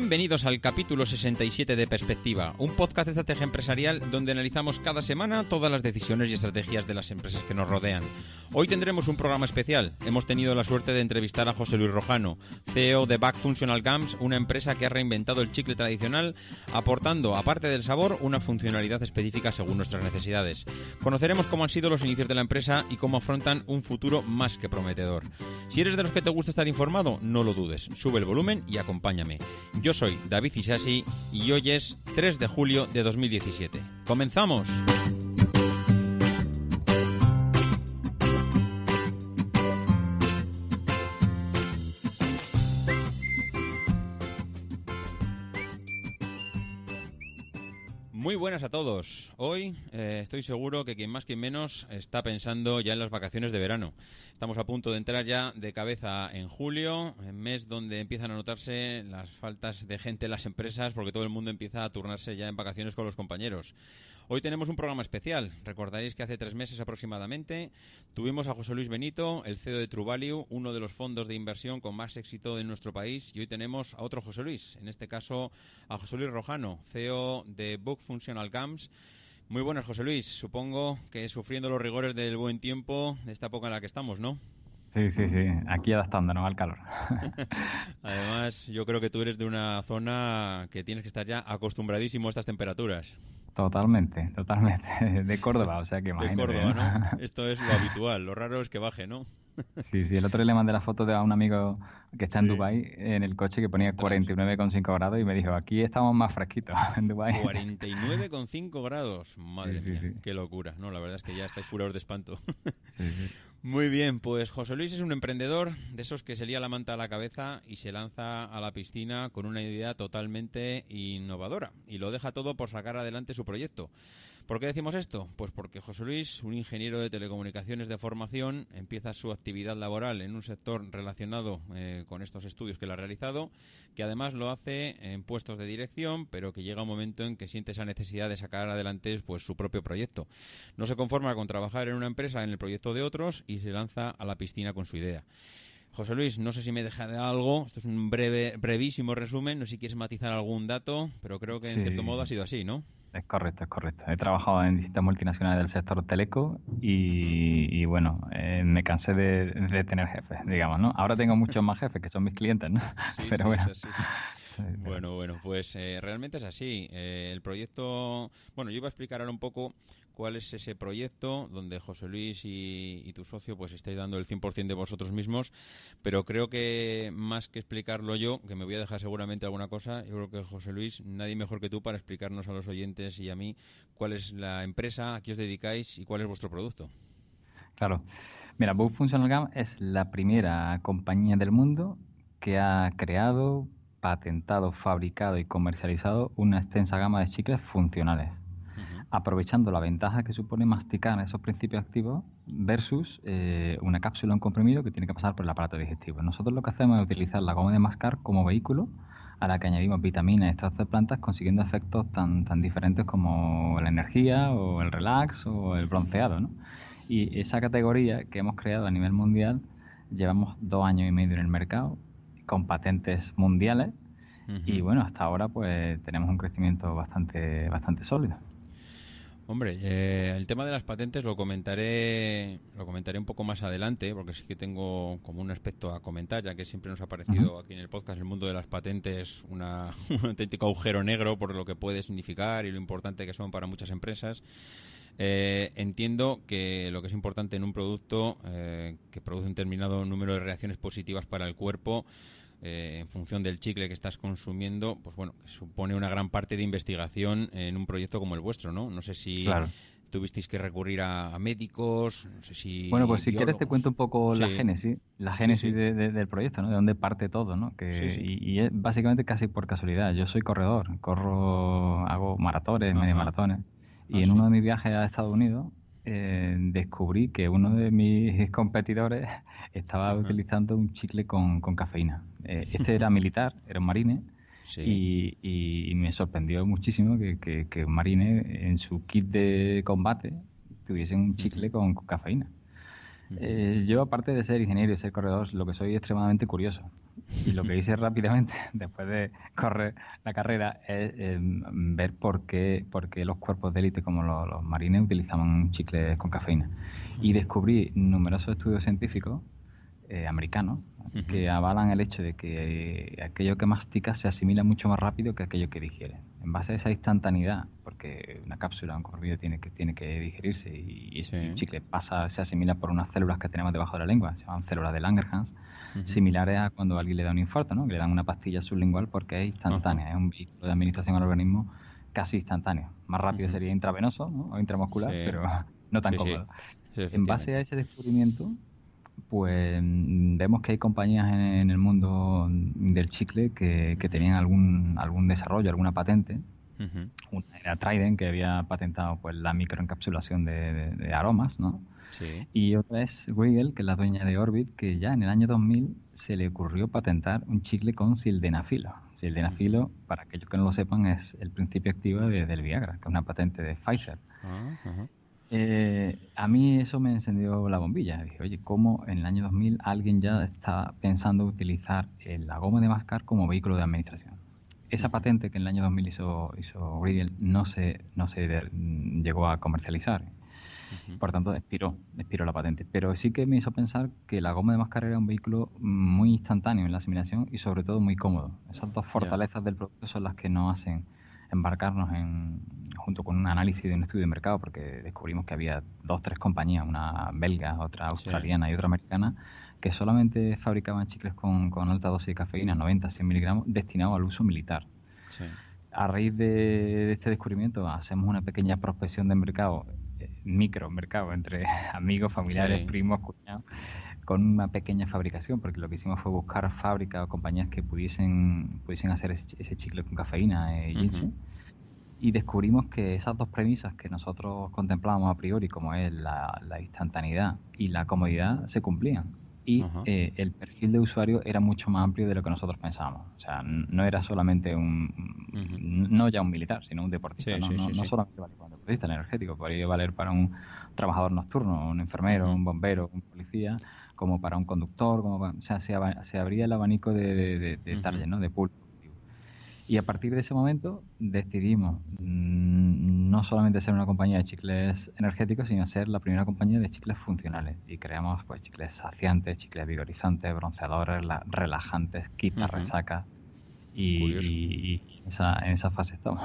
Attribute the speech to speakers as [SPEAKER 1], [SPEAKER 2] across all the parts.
[SPEAKER 1] Bienvenidos al capítulo 67 de Perspectiva, un podcast de estrategia empresarial donde analizamos cada semana todas las decisiones y estrategias de las empresas que nos rodean. Hoy tendremos un programa especial. Hemos tenido la suerte de entrevistar a José Luis Rojano, CEO de Back Functional Gums, una empresa que ha reinventado el chicle tradicional, aportando, aparte del sabor, una funcionalidad específica según nuestras necesidades. Conoceremos cómo han sido los inicios de la empresa y cómo afrontan un futuro más que prometedor. Si eres de los que te gusta estar informado, no lo dudes. Sube el volumen y acompáñame. Soy David Isasi y hoy es 3 de julio de 2017. ¡Comenzamos! Buenas a todos. Hoy eh, estoy seguro que quien más quien menos está pensando ya en las vacaciones de verano. Estamos a punto de entrar ya de cabeza en julio, en mes donde empiezan a notarse las faltas de gente en las empresas porque todo el mundo empieza a turnarse ya en vacaciones con los compañeros. Hoy tenemos un programa especial. Recordaréis que hace tres meses aproximadamente tuvimos a José Luis Benito, el CEO de True Value, uno de los fondos de inversión con más éxito de nuestro país, y hoy tenemos a otro José Luis, en este caso a José Luis Rojano, CEO de Book Functional. Muy buenas, José Luis. Supongo que sufriendo los rigores del buen tiempo de esta época en la que estamos, ¿no?
[SPEAKER 2] Sí, sí, sí. Aquí adaptándonos al calor.
[SPEAKER 1] Además, yo creo que tú eres de una zona que tienes que estar ya acostumbradísimo a estas temperaturas.
[SPEAKER 2] Totalmente, totalmente. De Córdoba, o sea que imagínate.
[SPEAKER 1] De Córdoba, ¿no? Esto es lo habitual. Lo raro es que baje, ¿no?
[SPEAKER 2] Sí, sí. El otro día le mandé la foto de a un amigo que está en Dubái en el coche que ponía 49,5 grados y me dijo, aquí estamos más fresquitos en Dubái.
[SPEAKER 1] 49,5 grados. Madre mía, qué locura. No, la verdad es que ya estáis curados de espanto. Sí, sí. Muy bien, pues José Luis es un emprendedor de esos que se lía la manta a la cabeza y se lanza a la piscina con una idea totalmente innovadora y lo deja todo por sacar adelante su proyecto. ¿Por qué decimos esto? Pues porque José Luis, un ingeniero de telecomunicaciones de formación, empieza su actividad laboral en un sector relacionado eh, con estos estudios que él ha realizado, que además lo hace en puestos de dirección, pero que llega un momento en que siente esa necesidad de sacar adelante pues, su propio proyecto. No se conforma con trabajar en una empresa en el proyecto de otros y se lanza a la piscina con su idea. José Luis, no sé si me deja de algo. Esto es un breve, brevísimo resumen. No sé si quieres matizar algún dato, pero creo que en cierto modo ha sido así, ¿no?
[SPEAKER 2] Es correcto, es correcto. He trabajado en distintas multinacionales del sector teleco y, bueno, eh, me cansé de, tener jefes, digamos, ¿no? Ahora tengo muchos más jefes que son mis clientes, ¿no?
[SPEAKER 1] Sí, pero bueno. Bueno, bueno, pues eh, realmente es así. Eh, el proyecto, bueno, yo iba a explicar ahora un poco cuál es ese proyecto donde José Luis y, tu socio pues estáis dando el 100% de vosotros mismos, pero creo que más que explicarlo yo, que me voy a dejar seguramente alguna cosa, yo creo que José Luis, nadie mejor que tú para explicarnos a los oyentes y a mí cuál es la empresa, a qué os dedicáis y cuál es vuestro producto.
[SPEAKER 2] Claro. Mira, Book Functional Gum es la primera compañía del mundo que ha creado, patentado, fabricado y comercializado una extensa gama de chicles funcionales, aprovechando la ventaja que supone masticar esos principios activos versus eh, una cápsula, un comprimido que tiene que pasar por el aparato digestivo. Nosotros lo que hacemos es utilizar la goma de mascar como vehículo a la que añadimos vitaminas y extractos de plantas consiguiendo efectos tan, tan diferentes como la energía o el relax o el bronceado. ¿no? Y esa categoría que hemos creado a nivel mundial llevamos dos años y medio en el mercado con patentes mundiales y bueno, hasta ahora pues tenemos un crecimiento bastante, bastante sólido.
[SPEAKER 1] Hombre, eh, el tema de las patentes lo comentaré, lo comentaré un poco más adelante, porque sí que tengo como un aspecto a comentar, ya que siempre nos ha parecido aquí en el podcast el mundo de las patentes una, un auténtico agujero negro por lo que puede significar y lo importante que son para muchas empresas. Eh, entiendo que lo que es importante en un producto eh, que produce un determinado número de reacciones positivas para el cuerpo, eh, en función del chicle que estás consumiendo, pues bueno, supone una gran parte de investigación en un proyecto como el vuestro, ¿no? No sé si tuvisteis que recurrir a, médicos, no sé si...
[SPEAKER 2] Bueno, pues si quieres te cuento un poco la génesis, la génesis del proyecto, ¿no? De dónde parte todo, ¿no? Que, y, es básicamente casi por casualidad. Yo soy corredor, corro, hago maratones, medio maratones. Y ah, en uno de mis viajes a Estados Unidos eh, descubrí que uno de mis competidores estaba utilizando un chicle con, cafeína. Eh, este era militar, era un marine, y, me sorprendió muchísimo que, un marine en su kit de combate tuviese un chicle con, cafeína. Eh, yo, aparte de ser ingeniero y ser corredor, lo que soy extremadamente curioso. Y lo que hice rápidamente, después de correr la carrera, es em, ver por qué, por qué, los cuerpos de élite como los, marines utilizaban chicles con cafeína. Y descubrí numerosos estudios científicos eh, americanos que avalan el hecho de que eh, aquello que mastica se asimila mucho más rápido que aquello que digiere. En base a esa instantaneidad, porque una cápsula, un comprimido tiene que, tiene que digerirse y, ese chicle pasa, se asimila por unas células que tenemos debajo de la lengua, se llaman células de Langerhans, similares a cuando alguien le da un infarto, ¿no? que le dan una pastilla sublingual porque es instantánea, es un vehículo de administración al organismo casi instantáneo. Más rápido sería intravenoso o intramuscular, pero no tan cómodo. en base a ese descubrimiento, pues mm, vemos que hay compañías en, el mundo del chicle que, tenían algún, algún desarrollo, alguna patente. Una era Trident, que había patentado pues la microencapsulación de, aromas, ¿no? Y otra es Weigel, que es la dueña de Orbit, que ya en el año 2000 se le ocurrió patentar un chicle con sildenafilo. Sildenafilo, para aquellos que no lo sepan, es el principio activo del Viagra, que es una patente de Pfizer. Ah, eh, a mí eso me encendió la bombilla. Dije, oye, ¿cómo en el año 2000 alguien ya está pensando utilizar la goma de mascar como vehículo de administración? Esa patente que en el año 2000 hizo, hizo no se, no se llegó a comercializar. Por tanto, expiró, expiró la patente. Pero sí que me hizo pensar que la goma de mascar era un vehículo muy instantáneo en la asimilación y sobre todo muy cómodo. Esas dos fortalezas del producto son las que nos hacen embarcarnos en, junto con un análisis de un estudio de mercado, porque descubrimos que había dos, tres compañías, una belga, otra australiana y otra americana, que solamente fabricaban chicles con, alta dosis de cafeína, 90, 100 miligramos, destinados al uso militar. A raíz de, este descubrimiento hacemos una pequeña prospección de mercado, eh, micro mercado, entre amigos, familiares, primos, cuñados, con una pequeña fabricación, porque lo que hicimos fue buscar fábricas o compañías que pudiesen, pudiesen hacer ese, chicle con cafeína eh, y descubrimos que esas dos premisas que nosotros contemplábamos a priori, como es la, instantaneidad y la comodidad, se cumplían. Y eh, el perfil de usuario era mucho más amplio de lo que nosotros pensábamos. O sea, no era solamente un, no ya un militar, sino un deportista. no, no, solamente vale para un deportista, energético, podría valer para un trabajador nocturno, un enfermero, un bombero, un policía como para un conductor, como o sea, se, se, abría el abanico de, de, target, ¿no? de pool. Y a partir de ese momento decidimos mm, no solamente ser una compañía de chicles energéticos, sino ser la primera compañía de chicles funcionales. Y creamos pues chicles saciantes, chicles vigorizantes, bronceadores, relajantes, quita resaca. Y, esa, en esa fase estamos.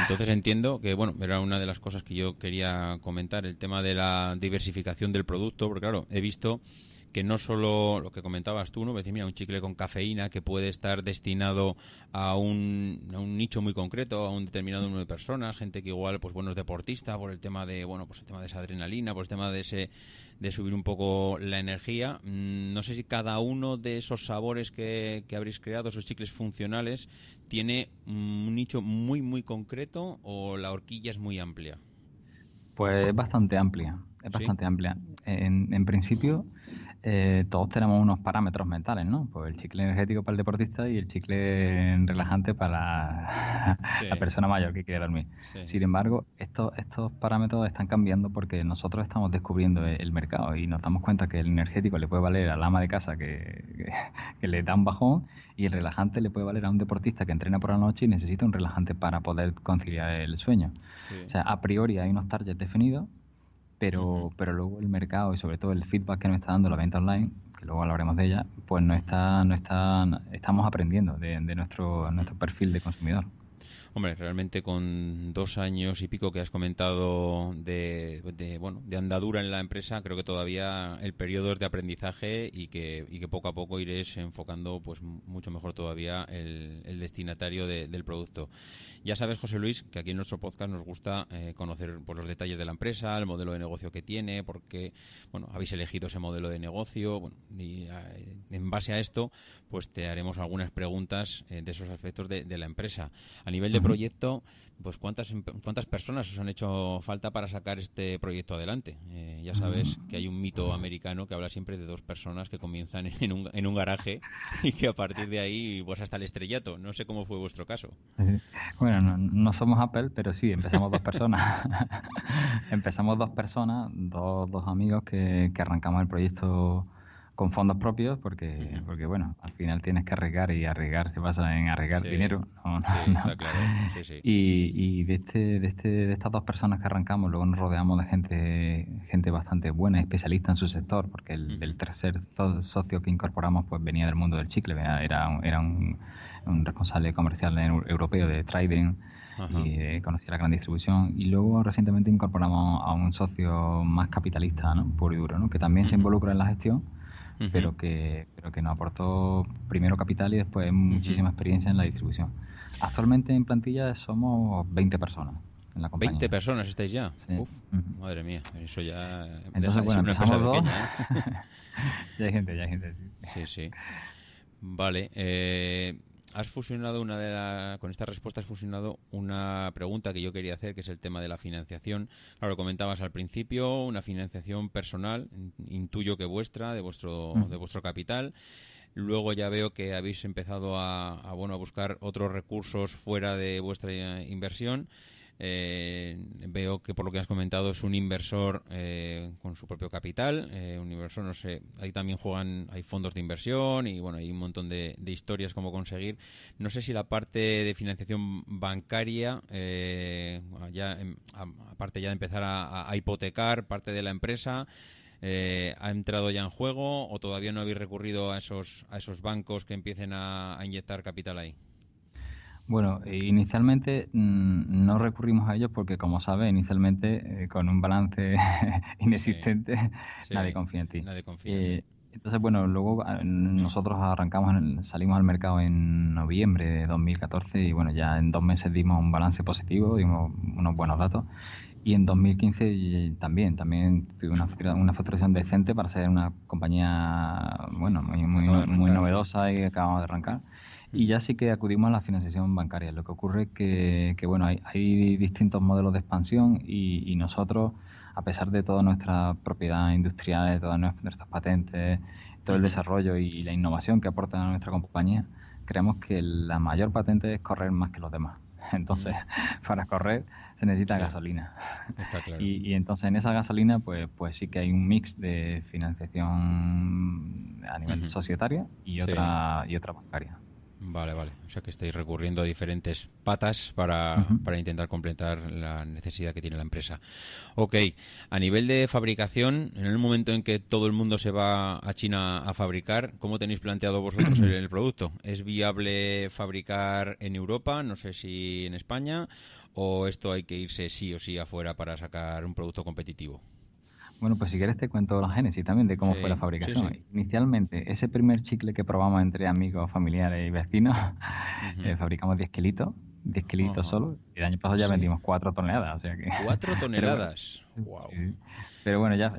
[SPEAKER 1] entonces entiendo que, bueno, era una de las cosas que yo quería comentar, el tema de la diversificación del producto, porque claro, he visto que no solo lo que comentabas tú, ¿no? Decir, mira, un chicle con cafeína que puede estar destinado a un, a un nicho muy concreto, a un determinado número de personas, gente que igual, pues bueno, es deportista por el tema de, bueno, pues el tema de esa adrenalina, por el tema de ese, de subir un poco la energía. Mm, no sé si cada uno de esos sabores que, que habréis creado, esos chicles funcionales, tiene un nicho muy, muy concreto o la horquilla es muy amplia.
[SPEAKER 2] Pues es bastante amplia, es bastante amplia. En, en principio, eh, todos tenemos unos parámetros mentales, ¿no? Pues el chicle energético para el deportista y el chicle relajante para la, persona mayor que quiere dormir. Sin embargo, estos, estos parámetros están cambiando porque nosotros estamos descubriendo el mercado y nos damos cuenta que el energético le puede valer al ama de casa que, le da un bajón y el relajante le puede valer a un deportista que entrena por la noche y necesita un relajante para poder conciliar el sueño. O sea, a priori hay unos targets definidos pero, pero luego el mercado y sobre todo el feedback que nos está dando la venta online, que luego hablaremos de ella, pues no está, no está, estamos aprendiendo de, de nuestro, nuestro perfil de consumidor.
[SPEAKER 1] Hombre, realmente con dos años y pico que has comentado de, bueno, de andadura en la empresa, creo que todavía el periodo es de aprendizaje y que, y que poco a poco iréis enfocando pues mucho mejor todavía el, destinatario del producto. Ya sabes, José Luis, que aquí en nuestro podcast nos gusta eh, conocer pues, los detalles de la empresa, el modelo de negocio que tiene, porque bueno, habéis elegido ese modelo de negocio. y eh, en base a esto, pues te haremos algunas preguntas eh, de esos aspectos de, la empresa. A nivel de proyecto, pues ¿cuántas, cuántas personas os han hecho falta para sacar este proyecto adelante. Eh, ya sabes que hay un mito americano que habla siempre de dos personas que comienzan en un, en un garaje y que a partir de ahí pues hasta el estrellato. No sé cómo fue vuestro caso.
[SPEAKER 2] Bueno, no, somos Apple, pero sí, empezamos dos personas. empezamos dos personas, dos, dos amigos que, que arrancamos el proyecto con fondos propios porque, porque bueno, al final tienes que arriesgar y arriesgar se basa en arriesgar dinero. Y, y de, este, de, este, de estas dos personas que arrancamos, luego nos rodeamos de gente gente bastante buena, especialista en su sector, porque el, tercer socio que incorporamos pues venía del mundo del chicle, era, era un, un responsable comercial europeo de trading y eh, conocía la gran distribución. Y luego recientemente incorporamos a un socio más capitalista, ¿no? puro y duro, ¿no? que también se involucra en la gestión pero, que, pero que nos aportó primero capital y después muchísima experiencia en la distribución. Actualmente en plantilla somos 20 personas. En la compañía.
[SPEAKER 1] 20 personas estáis ya. Uf, madre mía, eso ya
[SPEAKER 2] Entonces, bueno, una empresa dos. pequeña. ¿eh? ya hay gente, ya hay gente, sí.
[SPEAKER 1] Sí, sí. Vale. Eh, has fusionado una de la, con esta respuesta has fusionado una pregunta que yo quería hacer, que es el tema de la financiación. Claro, comentabas al principio, una financiación personal, intuyo que vuestra, de vuestro, mm. de vuestro capital. Luego ya veo que habéis empezado a, a, bueno, a buscar otros recursos fuera de vuestra inversión. Eh, veo que por lo que has comentado es un inversor eh, con su propio capital, eh, un inversor, no sé, ahí también juegan, hay fondos de inversión y bueno, hay un montón de, historias como conseguir. No sé si la parte de financiación bancaria, ya, em, aparte ya de empezar a, hipotecar parte de la empresa, ha entrado ya en juego o todavía no habéis recurrido a esos, a esos bancos que empiecen a inyectar capital ahí.
[SPEAKER 2] Bueno, inicialmente mm, no recurrimos a ellos porque, como sabes, inicialmente eh, con un balance inexistente nadie confía en ti.
[SPEAKER 1] Nadie confía eh,
[SPEAKER 2] Entonces, bueno, luego ah, nosotros arrancamos, salimos al mercado en noviembre de 2014 y, bueno, ya en dos meses dimos un balance positivo, dimos unos buenos datos. Y en 2015 también, también tuve una, una facturación decente para ser una compañía, bueno, muy, muy, muy novedosa y acabamos de arrancar y ya sí que acudimos a la financiación bancaria. Lo que ocurre es que, que bueno, hay, hay, distintos modelos de expansión y, nosotros, a pesar de toda nuestra propiedad industrial, de todas nuestras patentes, todo el desarrollo y la innovación que aporta a nuestra compañía, creemos que la mayor patente es correr más que los demás. Entonces, para correr se necesita gasolina.
[SPEAKER 1] Está claro.
[SPEAKER 2] Y, entonces en esa gasolina, pues, pues sí que hay un mix de financiación a nivel societario y otra, y otra bancaria.
[SPEAKER 1] Vale, vale. O sea que estáis recurriendo a diferentes patas para, para, intentar completar la necesidad que tiene la empresa. Ok, a nivel de fabricación, en el momento en que todo el mundo se va a China a fabricar, ¿cómo tenéis planteado vosotros el, el producto? ¿Es viable fabricar en Europa, no sé si en España, o esto hay que irse sí o sí afuera para sacar un producto competitivo?
[SPEAKER 2] Bueno, pues si quieres te cuento la génesis también de cómo fue la fabricación. Inicialmente, ese primer chicle que probamos entre amigos, familiares y vecinos, eh, fabricamos 10 kilitos, 10 kilitos solo, y el año pasado ya vendimos 4 toneladas. O sea que...
[SPEAKER 1] 4 toneladas,
[SPEAKER 2] wow. Pero bueno, ya,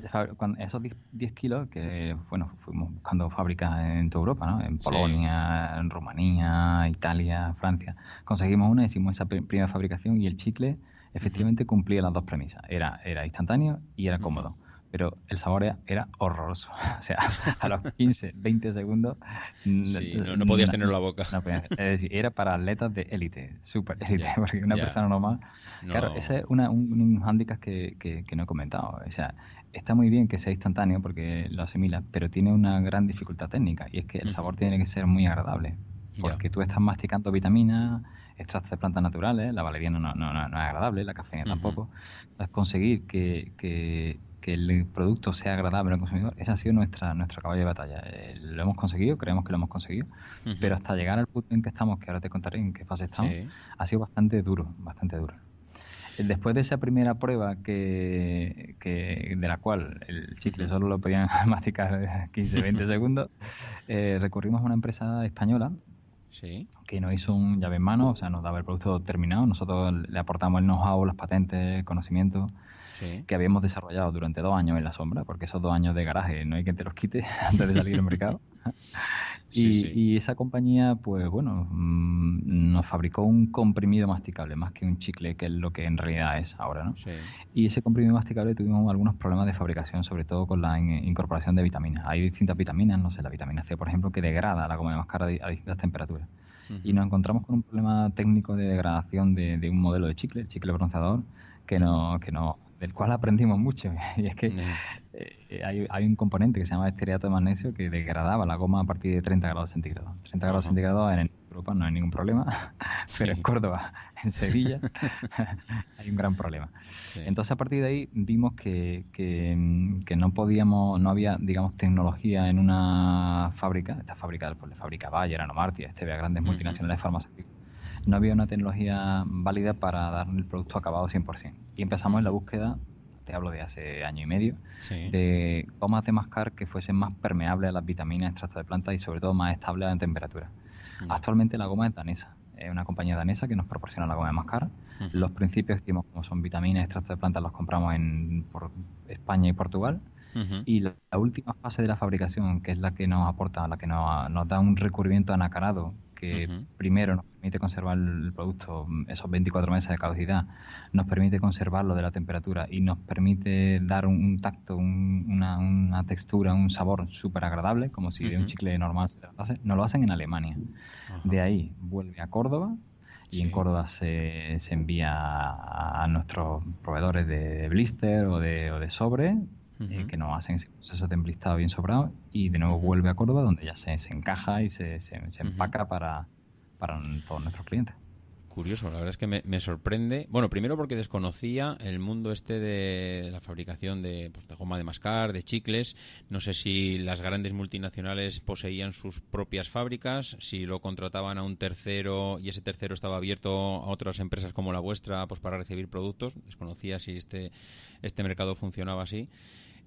[SPEAKER 2] esos 10, kilos, que bueno, fuimos buscando fábricas en toda Europa, ¿no? En Polonia, en Rumanía, Italia, Francia. Conseguimos una, hicimos esa primera fabricación y el chicle efectivamente cumplía las dos premisas. Era, era instantáneo y era cómodo pero el sabor era, horroroso. O sea, a los 15, 20 segundos...
[SPEAKER 1] no, podías tenerlo en la boca.
[SPEAKER 2] es decir, era para atletas de élite, súper élite, porque una persona normal... Claro, ese es una, un, hándicap que, que, no he comentado. O sea, está muy bien que sea instantáneo porque lo asimila, pero tiene una gran dificultad técnica y es que el sabor tiene que ser muy agradable. Porque tú estás masticando vitaminas, extractos de plantas naturales, la valeriana no, no, no, es agradable, la cafeína tampoco. Entonces, conseguir que, que que el producto sea agradable al consumidor, esa ha sido nuestra nuestro caballo de batalla. Eh, lo hemos conseguido, creemos que lo hemos conseguido, pero hasta llegar al punto en que estamos, que ahora te contaré en qué fase estamos, ha sido bastante duro, bastante duro. Eh, después de esa primera prueba que, que de la cual el chicle solo lo podían masticar 15, 20 segundos, eh, recurrimos a una empresa española que nos hizo un llave en mano, o sea, nos daba el producto terminado, nosotros le aportamos el know-how, las patentes, que habíamos desarrollado durante dos años en la sombra, porque esos dos años de garaje no hay quien te los quite antes de salir al mercado. y, esa compañía, pues bueno, mm, nos fabricó un comprimido masticable, más que un chicle, que es lo que en realidad es ahora, ¿no? Y ese comprimido masticable tuvimos algunos problemas de fabricación, sobre todo con la incorporación de vitaminas. Hay distintas vitaminas, no sé, la vitamina C, por ejemplo, que degrada la goma de mascara a distintas temperaturas. y nos encontramos con un problema técnico de degradación de, de, un modelo de chicle, el chicle bronceador, que no, que no del cual aprendimos mucho. Y es que eh, hay, hay, un componente que se llama estereato de magnesio que degradaba la goma a partir de 30 grados centígrados. 30 grados centígrados en Europa no hay ningún problema, pero en Córdoba, en Sevilla, hay un gran problema. Entonces a partir de ahí vimos que, que, que, no podíamos, no había, digamos, tecnología en una fábrica, esta fábrica pues, fábrica Bayer, Anomartia, este grandes multinacionales farmacéuticas no había una tecnología válida para dar el producto acabado 100%. Y empezamos en la búsqueda, te hablo de hace año y medio, de gomas de mascar que fuesen más permeables a las vitaminas, extractos de planta y sobre todo más estables en temperatura. Actualmente la goma es danesa, es una compañía danesa que nos proporciona la goma de mascar. Los principios como son vitaminas, extractos de planta los compramos en por España y Portugal. Y la, última fase de la fabricación, que es la que nos aporta, la que nos, nos da un recubrimiento anacarado, que primero nos permite conservar el producto esos 24 meses de caducidad, nos permite conservarlo de la temperatura y nos permite dar un, tacto, una, textura, un sabor súper agradable, como si de un chicle normal se tratase, nos lo hacen en Alemania. De ahí vuelve a Córdoba y en Córdoba se, se envía a, nuestros proveedores de blister o de, o de sobre eh, que nos hacen ese proceso de bien sobrado y de nuevo vuelve a Córdoba donde ya se, se encaja y se, se, empaca para, para todos nuestros clientes.
[SPEAKER 1] Curioso, la verdad es que me, sorprende. Bueno, primero porque desconocía el mundo este de la fabricación de, pues, de, goma de mascar, de chicles. No sé si las grandes multinacionales poseían sus propias fábricas, si lo contrataban a un tercero y ese tercero estaba abierto a otras empresas como la vuestra pues para recibir productos. Desconocía si este, este mercado funcionaba así.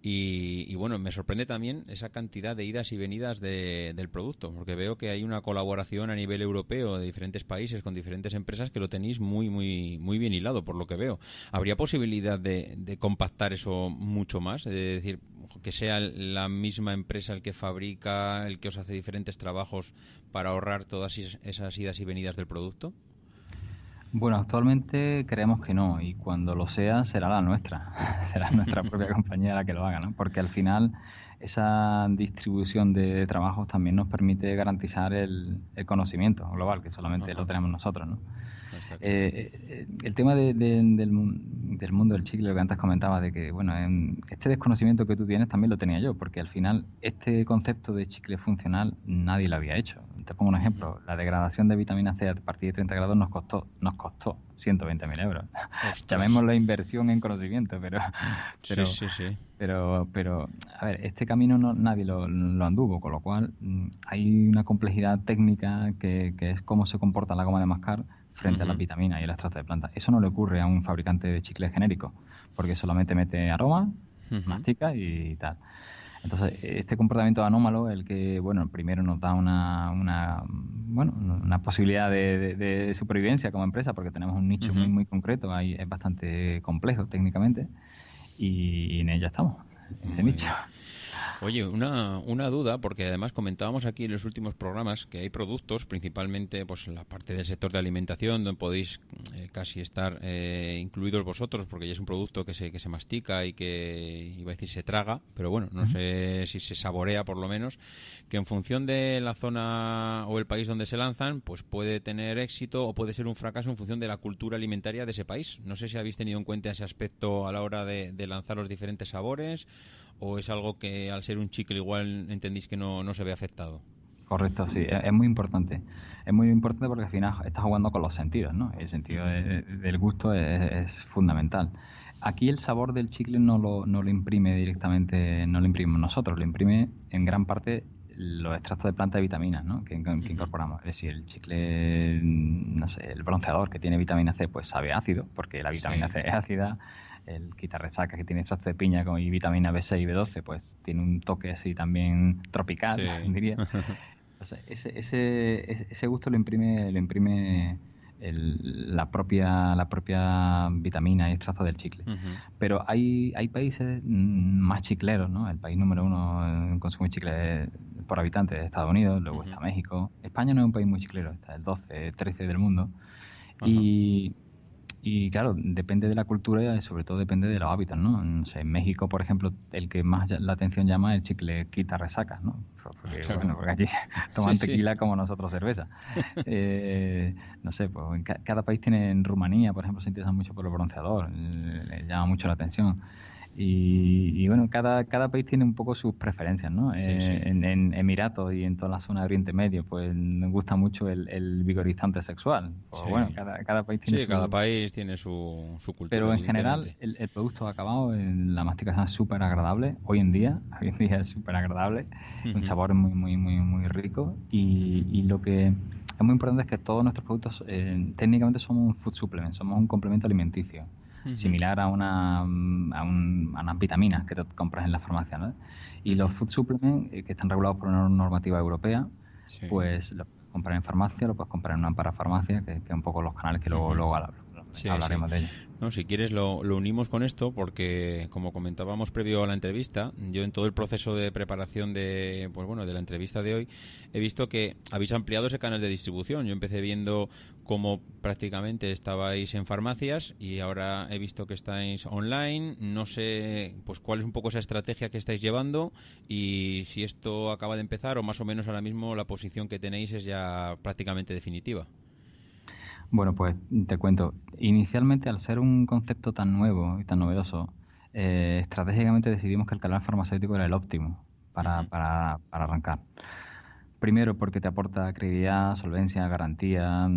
[SPEAKER 1] Y, bueno, me sorprende también esa cantidad de idas y venidas del producto, porque veo que hay una colaboración a nivel europeo de diferentes países con diferentes empresas que lo tenéis muy, muy, muy bien hilado, por lo que veo. ¿Habría posibilidad de, compactar eso mucho más? Es decir, que sea la misma empresa el que fabrica, el que os hace diferentes trabajos para ahorrar todas esas idas y venidas del producto?
[SPEAKER 2] Bueno, actualmente creemos que no y cuando lo sea será la nuestra, será nuestra propia compañía la que lo haga, ¿no? Porque al final esa distribución de trabajos también nos permite garantizar el, conocimiento global, que solamente lo tenemos nosotros, ¿no? Eh, eh, el tema del, del, mundo del chicle, lo que antes comentaba, de que, bueno, este desconocimiento que tú tienes también lo tenía yo, porque al final este concepto de chicle funcional nadie lo había hecho. Te pongo un ejemplo, la degradación de vitamina C a partir de 30 grados nos costó, nos costó 120.000 euros. Llamémoslo inversión en conocimiento, pero, pero, sí, sí, sí. pero, pero, a ver, este camino no, nadie lo, anduvo, con lo cual mm, hay una complejidad técnica que, que es cómo se comporta la goma de mascar frente a las vitaminas y el extracto de planta. Eso no le ocurre a un fabricante de chicles genérico, porque solamente mete aroma, mastica y tal. Entonces, este comportamiento anómalo, el que, bueno, primero nos da una, una bueno, una posibilidad de, supervivencia como empresa, porque tenemos un nicho muy, muy concreto, ahí es bastante complejo técnicamente, y, en ella estamos, ese nicho.
[SPEAKER 1] Oye, una, una duda, porque además comentábamos aquí en los últimos programas que hay productos, principalmente pues la parte del sector de alimentación, donde podéis eh, casi estar eh, incluidos vosotros, porque ya es un producto que se, que se mastica y que, iba a decir, se traga, pero bueno, no sé si se saborea por lo menos, que en función de la zona o el país donde se lanzan, pues puede tener éxito o puede ser un fracaso en función de la cultura alimentaria de ese país. No sé si habéis tenido en cuenta ese aspecto a la hora de, de lanzar los diferentes sabores o es algo que al ser un chicle igual entendéis que no, no se ve afectado?
[SPEAKER 2] Correcto, sí, es, muy importante. Es muy importante porque al final estás jugando con los sentidos, ¿no? El sentido del gusto es, fundamental. Aquí el sabor del chicle no lo, no lo imprime directamente, no lo imprimimos nosotros, lo imprime en gran parte los extractos de planta de vitaminas ¿no? que, incorporamos. Es decir, el chicle, no sé, el bronceador que tiene vitamina C, pues sabe ácido, porque la vitamina C es ácida el resaca que tiene extracto de piña y vitamina B6 y B12, pues tiene un toque así también tropical, diría. ese, ese, ese gusto lo imprime, lo imprime la propia la propia vitamina y extracto del chicle. Pero hay, hay países más chicleros, ¿no? El país número uno en consumo de chicle por habitante es Estados Unidos, luego está México. España no es un país muy chiclero, está el 12, 13 del mundo. Y Y claro, depende de la cultura y sobre todo depende de los hábitos, ¿no? en México, por ejemplo, el que más la atención llama es el chicle quita resacas, ¿no? Porque, bueno, porque allí toman tequila como nosotros cerveza. Eh, no sé, pues cada país tiene, en Rumanía, por ejemplo, se interesa mucho por el bronceador, le llama mucho la atención. Y, bueno, cada, cada país tiene un poco sus preferencias, ¿no? Eh, en, Emiratos y en toda la zona de Oriente Medio, pues me gusta mucho el, vigorizante sexual. Pues bueno, cada, cada, país tiene
[SPEAKER 1] sí,
[SPEAKER 2] su...
[SPEAKER 1] cada país tiene su, su cultura.
[SPEAKER 2] Pero en general, el, producto acabado, en la masticación es súper agradable. Hoy en día, hoy en día es súper agradable. Un sabor muy, muy, muy, muy rico. Y, y lo que es muy importante es que todos nuestros productos eh, técnicamente somos un food supplement, somos un complemento alimenticio similar a, una, a, unas vitaminas que te compras en la farmacia. ¿no? Y los food supplements, eh, que están regulados por una normativa europea, pues lo puedes comprar en farmacia, lo puedes comprar en una parafarmacia, que, que un poco los canales que luego, luego hablaremos de ellos.
[SPEAKER 1] No, si quieres lo, unimos con esto porque, como comentábamos previo a la entrevista, yo en todo el proceso de preparación de, pues bueno, de la entrevista de hoy he visto que habéis ampliado ese canal de distribución. Yo empecé viendo cómo prácticamente estabais en farmacias y ahora he visto que estáis online. No sé, pues cuál es un poco esa estrategia que estáis llevando y si esto acaba de empezar o más o menos ahora mismo la posición que tenéis es ya prácticamente definitiva.
[SPEAKER 2] Bueno, pues te cuento. Inicialmente, al ser un concepto tan nuevo y tan novedoso, eh, estratégicamente decidimos que el canal farmacéutico era el óptimo para, para, para arrancar. Primero, porque te aporta credibilidad, solvencia, garantía.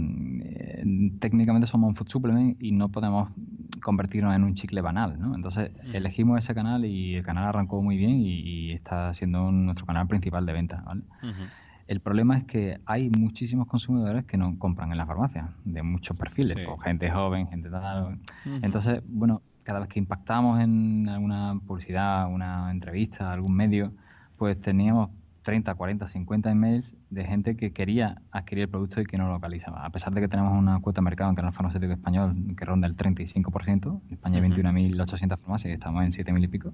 [SPEAKER 2] Eh, técnicamente somos un food supplement y no podemos convertirnos en un chicle banal, ¿no? Entonces elegimos ese canal y el canal arrancó muy bien y, está siendo nuestro canal principal de venta, ¿vale? El problema es que hay muchísimos consumidores que no compran en la farmacia, de muchos perfiles, pues, gente joven, gente tal. Entonces, bueno, cada vez que impactamos en alguna publicidad, una entrevista, algún medio, pues teníamos 30, 40, 50 emails de gente que quería adquirir el producto y que no lo localizaba. A pesar de que tenemos una cuota de mercado en canal farmacéutico español que ronda el 35%, en España hay 21.800 farmacias y estamos en 7.000 y pico.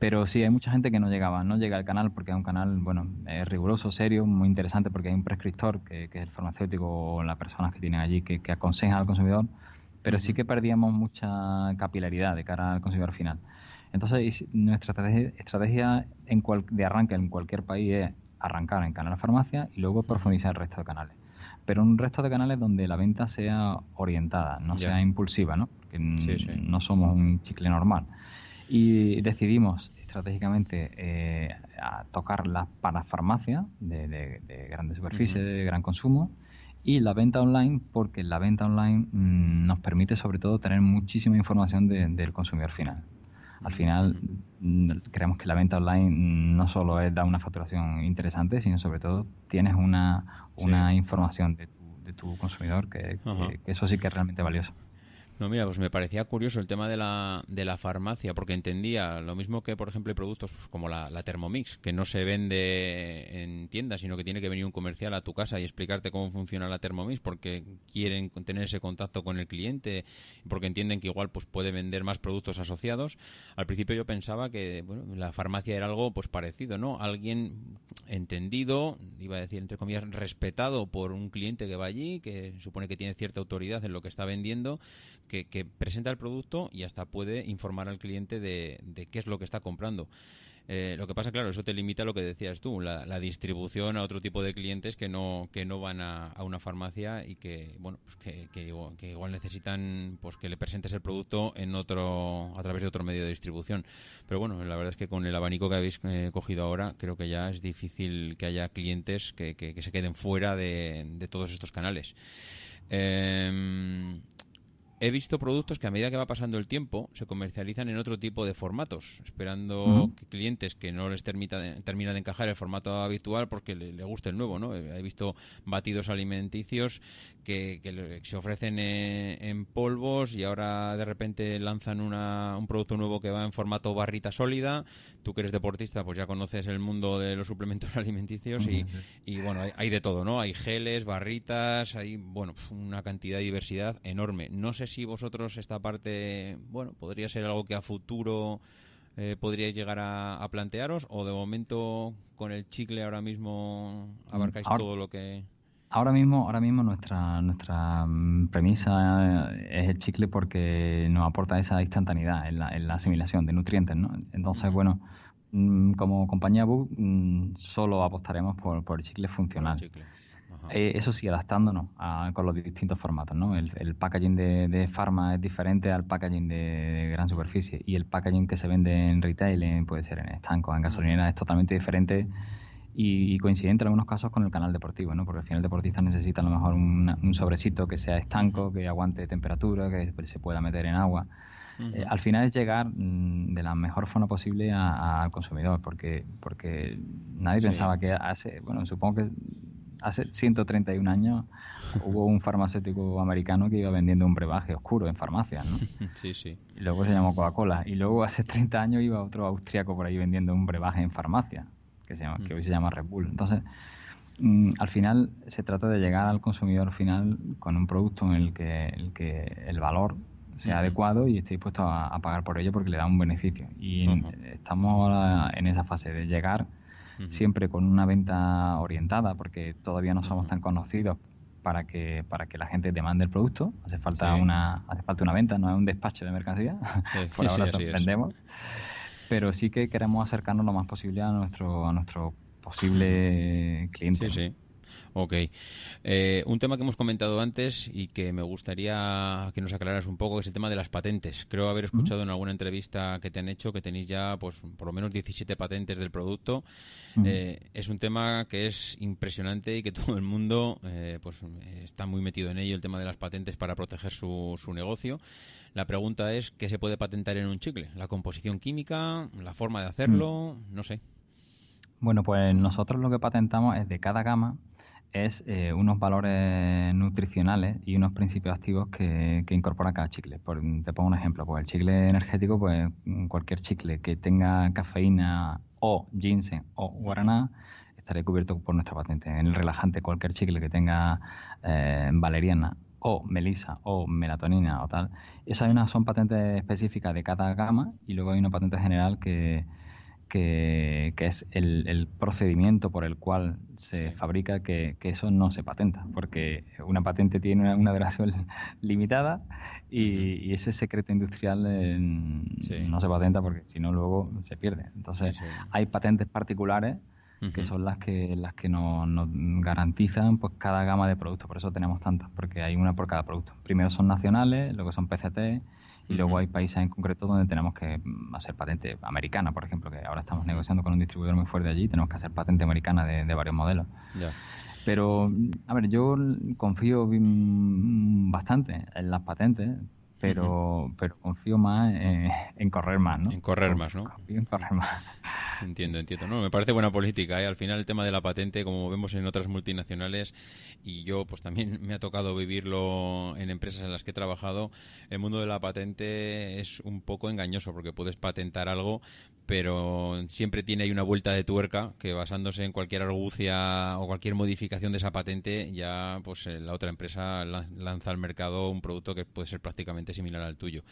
[SPEAKER 2] Pero sí, hay mucha gente que no llegaba, no llega al canal porque es un canal, bueno, es riguroso, serio, muy interesante porque hay un prescriptor que, que es el farmacéutico o las personas que tienen allí que, que aconsejan al consumidor, pero sí que perdíamos mucha capilaridad de cara al consumidor final. Entonces, nuestra estrategia, en de arranque en cualquier país es arrancar en canal farmacia y luego profundizar el resto de canales. Pero un resto de canales donde la venta sea orientada, no sea impulsiva, ¿no? Porque no somos un chicle normal. Y decidimos estratégicamente eh, a tocar las parafarmacias de, de, de grandes superficies, de gran consumo, y la venta online, porque la venta online mm, nos permite sobre todo tener muchísima información del consumidor final. Al final, mm, creemos que la venta online no solo es dar una facturación interesante, sino sobre todo tienes una, una información de tu, de tu consumidor que, que, eso sí que es realmente valioso.
[SPEAKER 1] No, mira, pues me parecía curioso el tema de la, de la farmacia, porque entendía lo mismo que, por ejemplo, hay productos como la, la, Thermomix, que no se vende en tiendas, sino que tiene que venir un comercial a tu casa y explicarte cómo funciona la Thermomix, porque quieren tener ese contacto con el cliente, porque entienden que igual pues puede vender más productos asociados. Al principio yo pensaba que bueno, la farmacia era algo pues parecido, ¿no? Alguien entendido, iba a decir entre comillas, respetado por un cliente que va allí, que supone que tiene cierta autoridad en lo que está vendiendo, que, presenta el producto y hasta puede informar al cliente de, qué es lo que está comprando. Eh, lo que pasa, claro, eso te limita a lo que decías tú, la, distribución a otro tipo de clientes que no que no van a, una farmacia y que bueno pues que, igual necesitan pues que le presentes el producto en otro a través de otro medio de distribución. Pero bueno, la verdad es que con el abanico que habéis eh, cogido ahora, creo que ya es difícil que haya clientes que, se queden fuera de, todos estos canales. Eh, he visto productos que a medida que va pasando el tiempo se comercializan en otro tipo de formatos, esperando que clientes que no les termina de, termina de encajar el formato habitual porque le, guste el nuevo, ¿no? He visto batidos alimenticios que, se ofrecen en, polvos y ahora de repente lanzan un producto nuevo que va en formato barrita sólida. Tú que eres deportista, pues ya conoces el mundo de los suplementos alimenticios y, y bueno, hay, hay, de todo, ¿no? Hay geles, barritas, hay, bueno, una cantidad de diversidad enorme. No sé si vosotros esta parte, bueno, podría ser algo que a futuro eh, podríais llegar a, plantearos o de momento con el chicle ahora mismo abarcáis todo lo que...
[SPEAKER 2] Ahora mismo, ahora mismo nuestra, nuestra mm, premisa es el chicle porque nos aporta esa instantaneidad en la, en la asimilación de nutrientes, ¿no? Entonces, bueno, mm, como compañía Bug mm, solo apostaremos por, por el chicle funcional. Eh, eso sí, adaptándonos con los distintos formatos, ¿no? El, packaging de, de es diferente al packaging de, gran superficie y el packaging que se vende en retail, puede ser en estancos, en gasolineras, es totalmente diferente y, coincidente en algunos casos con el canal deportivo, ¿no? Porque al final el deportista necesita a lo mejor un sobrecito que sea estanco, que aguante temperatura, que se pueda meter en agua. Eh, al final es llegar mm, de la mejor forma posible al consumidor, porque porque nadie pensaba que hace, bueno, supongo que hace 131 años hubo un farmacéutico americano que iba vendiendo un brebaje oscuro en farmacias, ¿no?
[SPEAKER 1] Sí, sí.
[SPEAKER 2] Y luego se llamó Coca-Cola. Y luego hace 30 años iba otro austriaco por ahí vendiendo un brebaje en farmacia que, se llama, que hoy se llama Red Bull. Entonces, mm, al final se trata de llegar al consumidor final con un producto en el que el, que el valor sea adecuado y esté dispuesto a, pagar por ello porque le da un beneficio. Y estamos ahora en esa fase de llegar siempre con una venta orientada porque todavía no somos tan conocidos para que para que la gente demande el producto. Hace falta una hace falta una venta no es un despacho de mercancía. Por ahora vendemos pero sí que queremos acercarnos lo más posible a nuestro, a nuestro posible cliente.
[SPEAKER 1] Sí, sí. Ok. Eh, un tema que hemos comentado antes y que me gustaría que nos aclararas un poco es el tema de las patentes. Creo haber escuchado en alguna entrevista que te han hecho que tenéis ya pues por lo menos 17 patentes del producto. Eh, es un tema que es impresionante y que todo el mundo eh, pues está muy metido en ello, el tema de las patentes para proteger su, su negocio. La pregunta es, ¿qué se puede patentar en un chicle? ¿La composición química? ¿La forma de hacerlo? No sé.
[SPEAKER 2] Bueno, pues nosotros lo que patentamos es de cada gama es eh, unos valores nutricionales y unos principios activos que, incorpora cada chicle. te pongo un ejemplo, pues el chicle energético, pues cualquier chicle que tenga cafeína o ginseng o guaraná estará cubierto por nuestra patente. En el relajante, cualquier chicle que tenga eh, valeriana o melisa o melatonina o tal. Esas son patentes específicas de cada gama y luego hay una patente general que, que, es el, procedimiento por el cual se fabrica que, eso no se patenta, porque una patente tiene una, duración limitada y, ese secreto industrial no se patenta porque si no luego se pierde. Entonces hay patentes particulares que son las que las que nos, garantizan pues cada gama de productos. Por eso tenemos tantas, porque hay una por cada producto. Primero son nacionales, luego son PCT y luego hay países en concreto donde tenemos que mm, hacer patente americana, por ejemplo, que ahora estamos negociando con un distribuidor muy fuerte allí, tenemos que hacer patente americana de, varios modelos. Pero, a ver, yo confío bastante en las patentes, pero, pero confío más en, correr más, ¿no?
[SPEAKER 1] En correr más, ¿no?
[SPEAKER 2] Confío en correr más.
[SPEAKER 1] Entiendo, entiendo. No, me parece buena política. ¿eh? Al final el tema de la patente, como vemos en otras multinacionales, y yo pues también me ha tocado vivirlo en empresas en las que he trabajado, el mundo de la patente es un poco engañoso porque puedes patentar algo, pero siempre tiene ahí una vuelta de tuerca que basándose en cualquier argucia o cualquier modificación de esa patente, ya pues eh, la otra empresa lanza al mercado un producto que puede ser prácticamente similar al tuyo.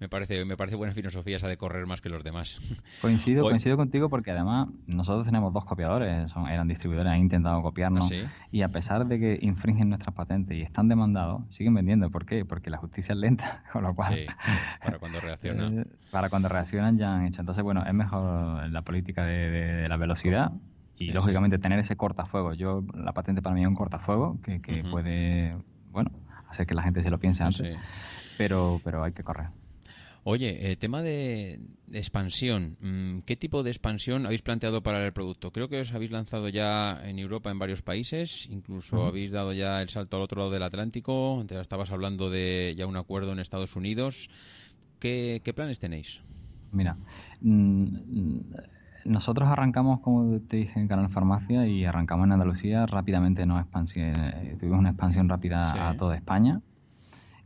[SPEAKER 1] Me parece, me parece buena filosofía esa de correr más que los demás.
[SPEAKER 2] Coincido, coincido contigo porque además nosotros tenemos dos copiadores, son, eran distribuidores, han intentado copiarnos ¿Ah, y a pesar de que infringen nuestras patentes y están demandados, siguen vendiendo. ¿Por qué? Porque la justicia es lenta, con lo cual...
[SPEAKER 1] para cuando reaccionan.
[SPEAKER 2] Eh, para cuando reaccionan ya han hecho. Entonces, bueno, es mejor la política de, la velocidad y lógicamente tener ese cortafuego. Yo, la patente para mí es un cortafuego que, puede, bueno, hacer que la gente se lo piense antes, pero, pero hay que correr.
[SPEAKER 1] Oye, eh, tema de, expansión. Mm, ¿Qué tipo de expansión habéis planteado para el producto? Creo que os habéis lanzado ya en Europa en varios países, incluso habéis dado ya el salto al otro lado del Atlántico. Te estabas hablando de ya un acuerdo en Estados Unidos. ¿Qué, planes tenéis?
[SPEAKER 2] Mira, nosotros arrancamos, como te dije, en Canal Farmacia y arrancamos en Andalucía rápidamente. Eh, tuvimos una expansión rápida a toda España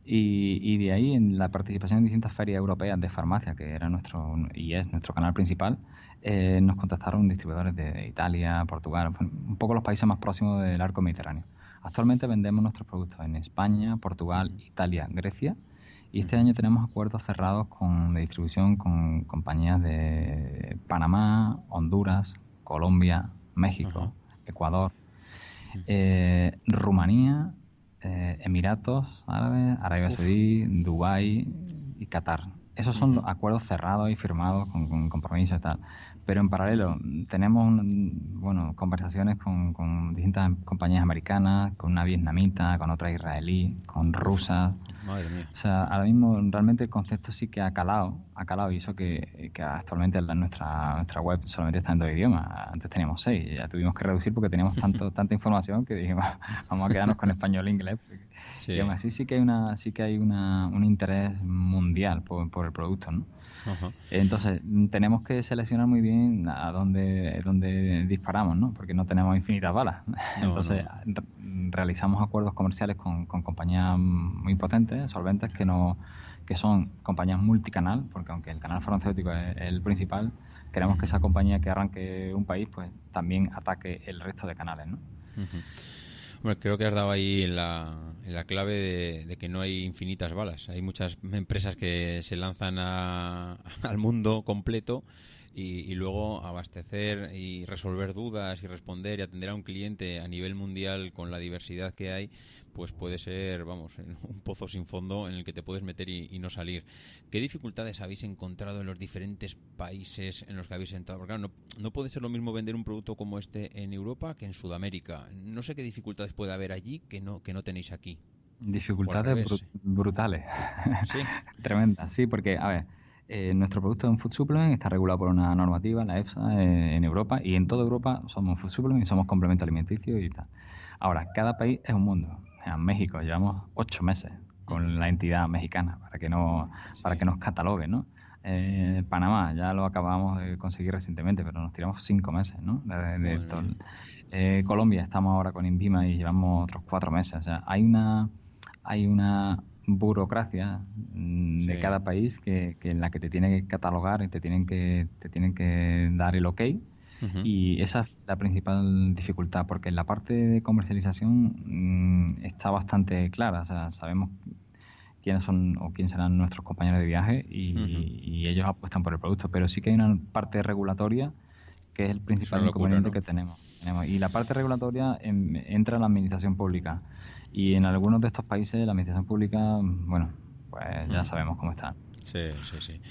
[SPEAKER 2] y, de ahí, en la participación en distintas ferias europeas de farmacia, que era nuestro y es nuestro canal principal, eh, nos contactaron distribuidores de Italia, Portugal, un poco los países más próximos del arco mediterráneo. Actualmente vendemos nuestros productos en España, Portugal, Italia, Grecia y este año tenemos acuerdos cerrados con, de distribución con compañías de Panamá, Honduras, Colombia, México, Ecuador. eh, Rumanía, eh, Emiratos Árabes, Arabia Saudí, Dubái y Qatar. Esos son acuerdos cerrados y firmados con, con compromisos y tal. Pero en paralelo tenemos bueno conversaciones con, con, distintas compañías americanas, con una vietnamita, con otra israelí, con rusas.
[SPEAKER 1] Madre mía.
[SPEAKER 2] O sea, ahora mismo realmente el concepto sí que ha calado, ha calado y eso que, que actualmente en nuestra, nuestra web solamente está en dos idiomas. Antes teníamos seis, ya tuvimos que reducir porque teníamos tanto, tanta información que dijimos vamos a quedarnos con español e inglés. Sí. Y aún así sí que hay una, sí que hay una, un interés mundial por, por el producto, ¿no? Entonces, tenemos que seleccionar muy bien a dónde, dónde disparamos, ¿no? Porque no tenemos infinitas balas. Entonces, realizamos acuerdos comerciales con, con compañías muy potentes, solventes, que no que son compañías multicanal, porque aunque el canal farmacéutico es el principal, queremos que esa compañía que arranque un país, pues también ataque el resto de canales, ¿no?
[SPEAKER 1] Bueno, creo que has dado ahí la, la clave de, que no hay infinitas balas. Hay muchas empresas que se lanzan al mundo completo y, luego abastecer y resolver dudas y responder y atender a un cliente a nivel mundial con la diversidad que hay, pues puede ser, vamos, un pozo sin fondo en el que te puedes meter y, no salir. ¿Qué dificultades habéis encontrado en los diferentes países en los que habéis entrado? Porque claro, no, no puede ser lo mismo vender un producto como este en Europa que en Sudamérica. No sé qué dificultades puede haber allí que no, que no tenéis aquí.
[SPEAKER 2] Dificultades brutales. Sí. Tremendas, sí, porque, a ver, eh, nuestro producto es un food supplement, está regulado por una normativa, la EFSA, eh, en Europa, y en toda Europa somos food supplement y somos complemento alimenticio y tal. Ahora, cada país es un mundo en México llevamos ocho meses con la entidad mexicana para que no para que nos catalogue, ¿no? Eh, Panamá ya lo acabamos de conseguir recientemente, pero nos tiramos cinco meses, ¿no? Eh, Colombia estamos ahora con Invima y llevamos otros cuatro meses. O sea, hay una hay una burocracia mm, de cada país que, que, en la que te tiene que catalogar y te tienen que te tienen que dar el ok y esa es la principal dificultad, porque en la parte de comercialización mm, está bastante clara. O sea, sabemos quiénes son o quién serán nuestros compañeros de viaje y, ellos apuestan por el producto. Pero sí que hay una parte regulatoria que es el principal inconveniente que tenemos. Y la parte regulatoria entra en la administración pública. Y en algunos de estos países la administración pública, bueno, pues ya sabemos cómo está.
[SPEAKER 1] Sí, sí, sí.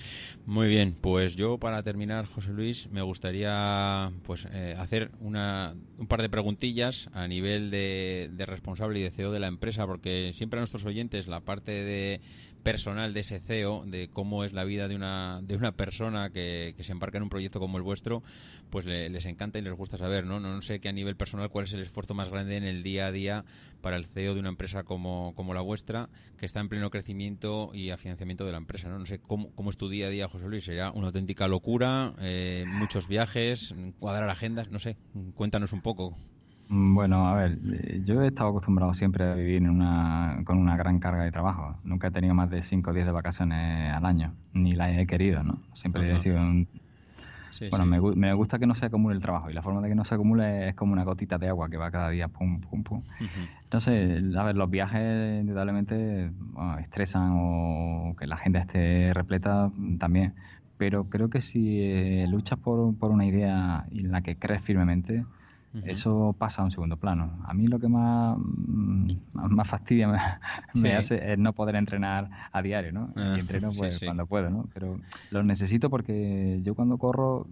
[SPEAKER 1] Muy bien, pues yo para terminar, José Luis, me gustaría pues eh, hacer una, un par de preguntillas a nivel de, de responsable y de CEO de la empresa, porque siempre a nuestros oyentes la parte de personal de ese CEO, de cómo es la vida de una, de una persona que, que se embarca en un proyecto como el vuestro, pues les encanta y les gusta saber, ¿no? ¿no? sé qué a nivel personal cuál es el esfuerzo más grande en el día a día para el CEO de una empresa como, como la vuestra, que está en pleno crecimiento y a financiamiento de la empresa, ¿no? No sé cómo, cómo es tu día a día, José Luis, ¿será una auténtica locura? Eh, ¿Muchos viajes? ¿Cuadrar agendas? No sé, cuéntanos un poco.
[SPEAKER 2] Mm, bueno, a ver, eh, yo he estado acostumbrado siempre a vivir en una, con una gran carga de trabajo. Nunca he tenido más de 5 o 10 de vacaciones al año, ni la he querido, ¿no? Siempre he sido un... bueno, Me, me, gusta que no se acumule el trabajo y la forma de que no se acumule es como una gotita de agua que va cada día, pum, pum, pum. Entonces, a ver, los viajes indudablemente estresan o que la gente esté repleta también, pero creo que si eh, luchas por, por una idea en la que crees firmemente, eso pasa a un segundo plano. A mí lo que más, mm, más fastidia me, hace es no poder entrenar a diario, ¿no? y ah, entreno pues cuando puedo, ¿no? Pero lo necesito porque yo cuando corro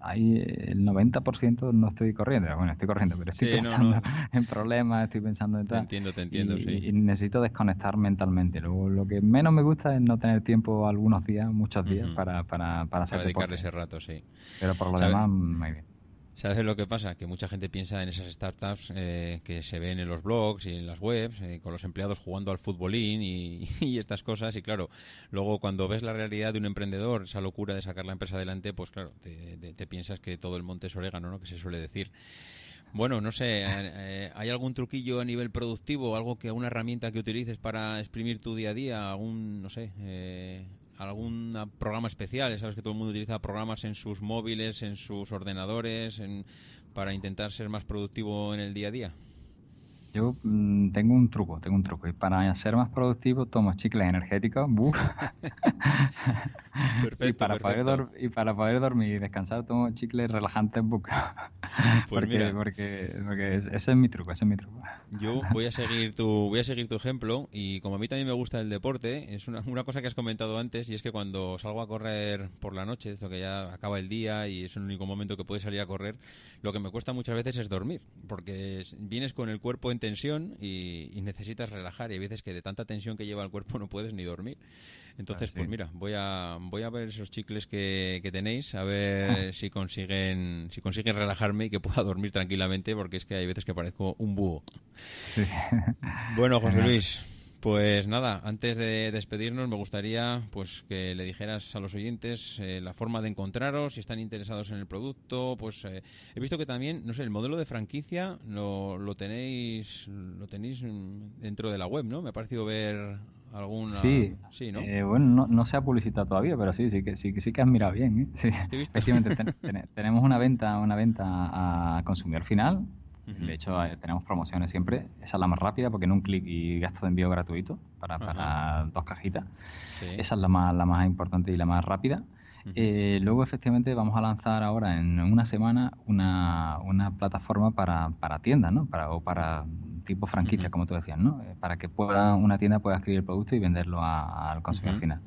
[SPEAKER 2] ahí el 90% no estoy corriendo. Bueno, estoy corriendo, pero estoy pensando en problemas, estoy pensando en tal.
[SPEAKER 1] Te entiendo, te entiendo,
[SPEAKER 2] y,
[SPEAKER 1] sí.
[SPEAKER 2] Y necesito desconectar mentalmente. Luego, lo que menos me gusta es no tener tiempo algunos días, muchos días, para, para, para hacer
[SPEAKER 1] Para dedicarle ese rato, sí.
[SPEAKER 2] Pero por lo demás, muy bien.
[SPEAKER 1] ¿Sabes lo que pasa? Que mucha gente piensa en esas startups eh, que se ven en los blogs y en las webs, eh, con los empleados jugando al futbolín y, estas cosas. Y claro, luego cuando ves la realidad de un emprendedor, esa locura de sacar la empresa adelante, pues claro, te, piensas que todo el monte es orégano, ¿no? Que se suele decir. Bueno, no sé, eh, ¿hay algún truquillo a nivel productivo, algo que, una herramienta que utilices para exprimir tu día a día, algún, no sé, algún programa especial. Sabes que todo el mundo utiliza programas en sus móviles, en sus ordenadores, para intentar ser más productivo en el día a día.
[SPEAKER 2] Yo mm, tengo un truco, tengo un truco. Y para ser más productivo tomo chicles energéticos. y, para Poder y para poder dormir y descansar tomo chicles relajantes buca. Pues porque, porque, ese es mi truco, ese es mi truco.
[SPEAKER 1] Yo voy a seguir tu, voy a seguir tu ejemplo y como a mí también me gusta el deporte, es una, una cosa que has comentado antes y es que cuando salgo a correr por la noche, esto que ya acaba el día y es el único momento que puedes salir a correr, lo que me cuesta muchas veces es dormir, porque vienes con el cuerpo en tensión y, y necesitas relajar y hay veces que de tanta tensión que lleva el cuerpo no puedes ni dormir. Entonces, pues mira, voy a, voy a ver esos chicles que, que tenéis, a ver si consiguen, si consiguen relajarme y que pueda dormir tranquilamente, porque es que hay veces que parezco un búho. Bueno, José Luis. Pues nada, antes de despedirnos me gustaría pues que le dijeras a los oyentes eh, la forma de encontraros, si están interesados en el producto, pues eh, he visto que también, no sé, el modelo de franquicia lo, lo tenéis lo tenéis dentro de la web, ¿no? Me ha parecido ver alguna
[SPEAKER 2] sí, sí ¿no? Eh, bueno no, se ha publicitado todavía pero sí sí que sí, sí que has mirado bien ¿eh? sí. efectivamente tenemos una venta una venta a consumidor final. De hecho eh, tenemos promociones siempre. Esa es la más rápida porque en un clic y gasto de envío gratuito para, para dos cajitas. Esa es la más la más importante y la más rápida eh, luego, efectivamente, vamos a lanzar ahora en una semana una, una plataforma para, para tiendas, ¿no? Para, o para tipo franquicia, como tú decías, ¿no? Eh, para que pueda una tienda pueda escribir el producto y venderlo al consumidor final.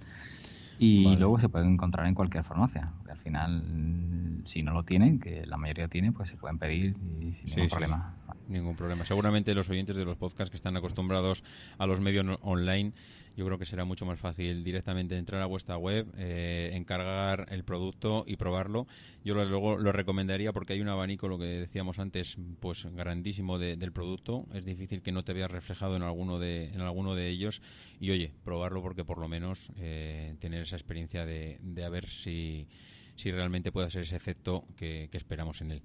[SPEAKER 2] Y luego se puede encontrar en cualquier farmacia. Al final, si no lo tienen, que la mayoría tiene, pues se pueden pedir y sin ningún problema.
[SPEAKER 1] Ningún problema. Seguramente los oyentes de los podcasts que están acostumbrados a los medios online yo creo que será mucho más fácil directamente entrar a vuestra web, eh, encargar el producto y probarlo. Yo lo, luego lo recomendaría porque hay un abanico, lo que decíamos antes, pues grandísimo del producto. Es difícil que no te veas reflejado en alguno de, en alguno de ellos. Y oye, probarlo porque por lo menos eh, tener esa experiencia de, de a ver si, si realmente puede ser ese efecto que esperamos en él.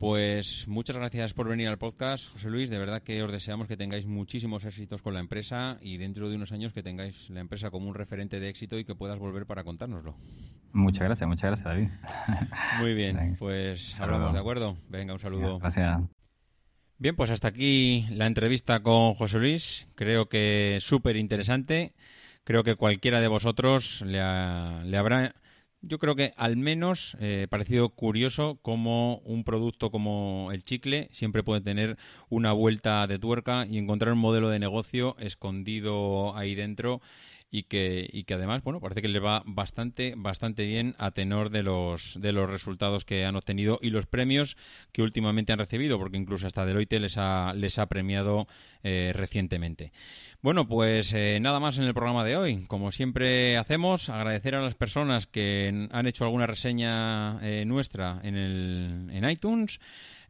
[SPEAKER 1] Pues muchas gracias por venir al podcast, José Luis. De verdad que os deseamos que tengáis muchísimos éxitos con la empresa y dentro de unos años que tengáis la empresa como un referente de éxito y que puedas volver para contárnoslo.
[SPEAKER 2] Muchas gracias, muchas gracias, David.
[SPEAKER 1] Muy bien, pues hablamos, ¿de acuerdo? Venga, un saludo.
[SPEAKER 2] Gracias.
[SPEAKER 1] Bien, pues hasta aquí la entrevista con José Luis. Creo que súper interesante. Creo que cualquiera de vosotros le, le habrá yo creo que al menos eh, parecido curioso como un producto como el chicle siempre puede tener una vuelta de tuerca y encontrar un modelo de negocio escondido ahí dentro y que, y que además, bueno, parece que le va bastante, bastante bien a tenor de los, de los resultados que han obtenido y los premios que últimamente han recibido, porque incluso hasta Deloitte les ha, les ha premiado eh, recientemente. Bueno, pues eh, nada más en el programa de hoy. Como siempre hacemos, agradecer a las personas que han hecho alguna reseña eh, nuestra en, el, en iTunes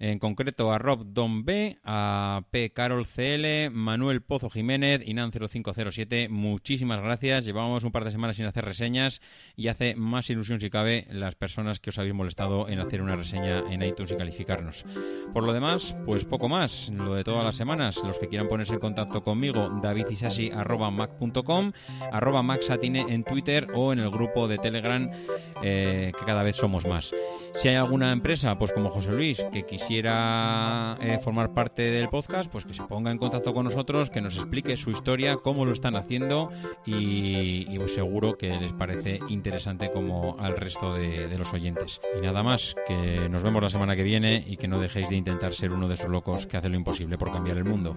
[SPEAKER 1] en concreto a Rob Don B, a P. Carol CL, Manuel Pozo Jiménez, Inan0507. Muchísimas gracias. Llevábamos un par de semanas sin hacer reseñas y hace más ilusión, si cabe, las personas que os habéis molestado en hacer una reseña en iTunes y calificarnos. Por lo demás, pues poco más. Lo de todas las semanas. Los que quieran ponerse en contacto conmigo, davidisasi.mac.com, arroba maxatine en Twitter o en el grupo de Telegram, eh, que cada vez somos más. Si hay alguna empresa, pues como José Luis, que quisiera eh, formar parte del podcast, pues que se ponga en contacto con nosotros, que nos explique su historia, cómo lo están haciendo y, pues seguro que les parece interesante como al resto de, de los oyentes. Y nada más, que nos vemos la semana que viene y que no dejéis de intentar ser uno de esos locos que hace lo imposible por cambiar el mundo.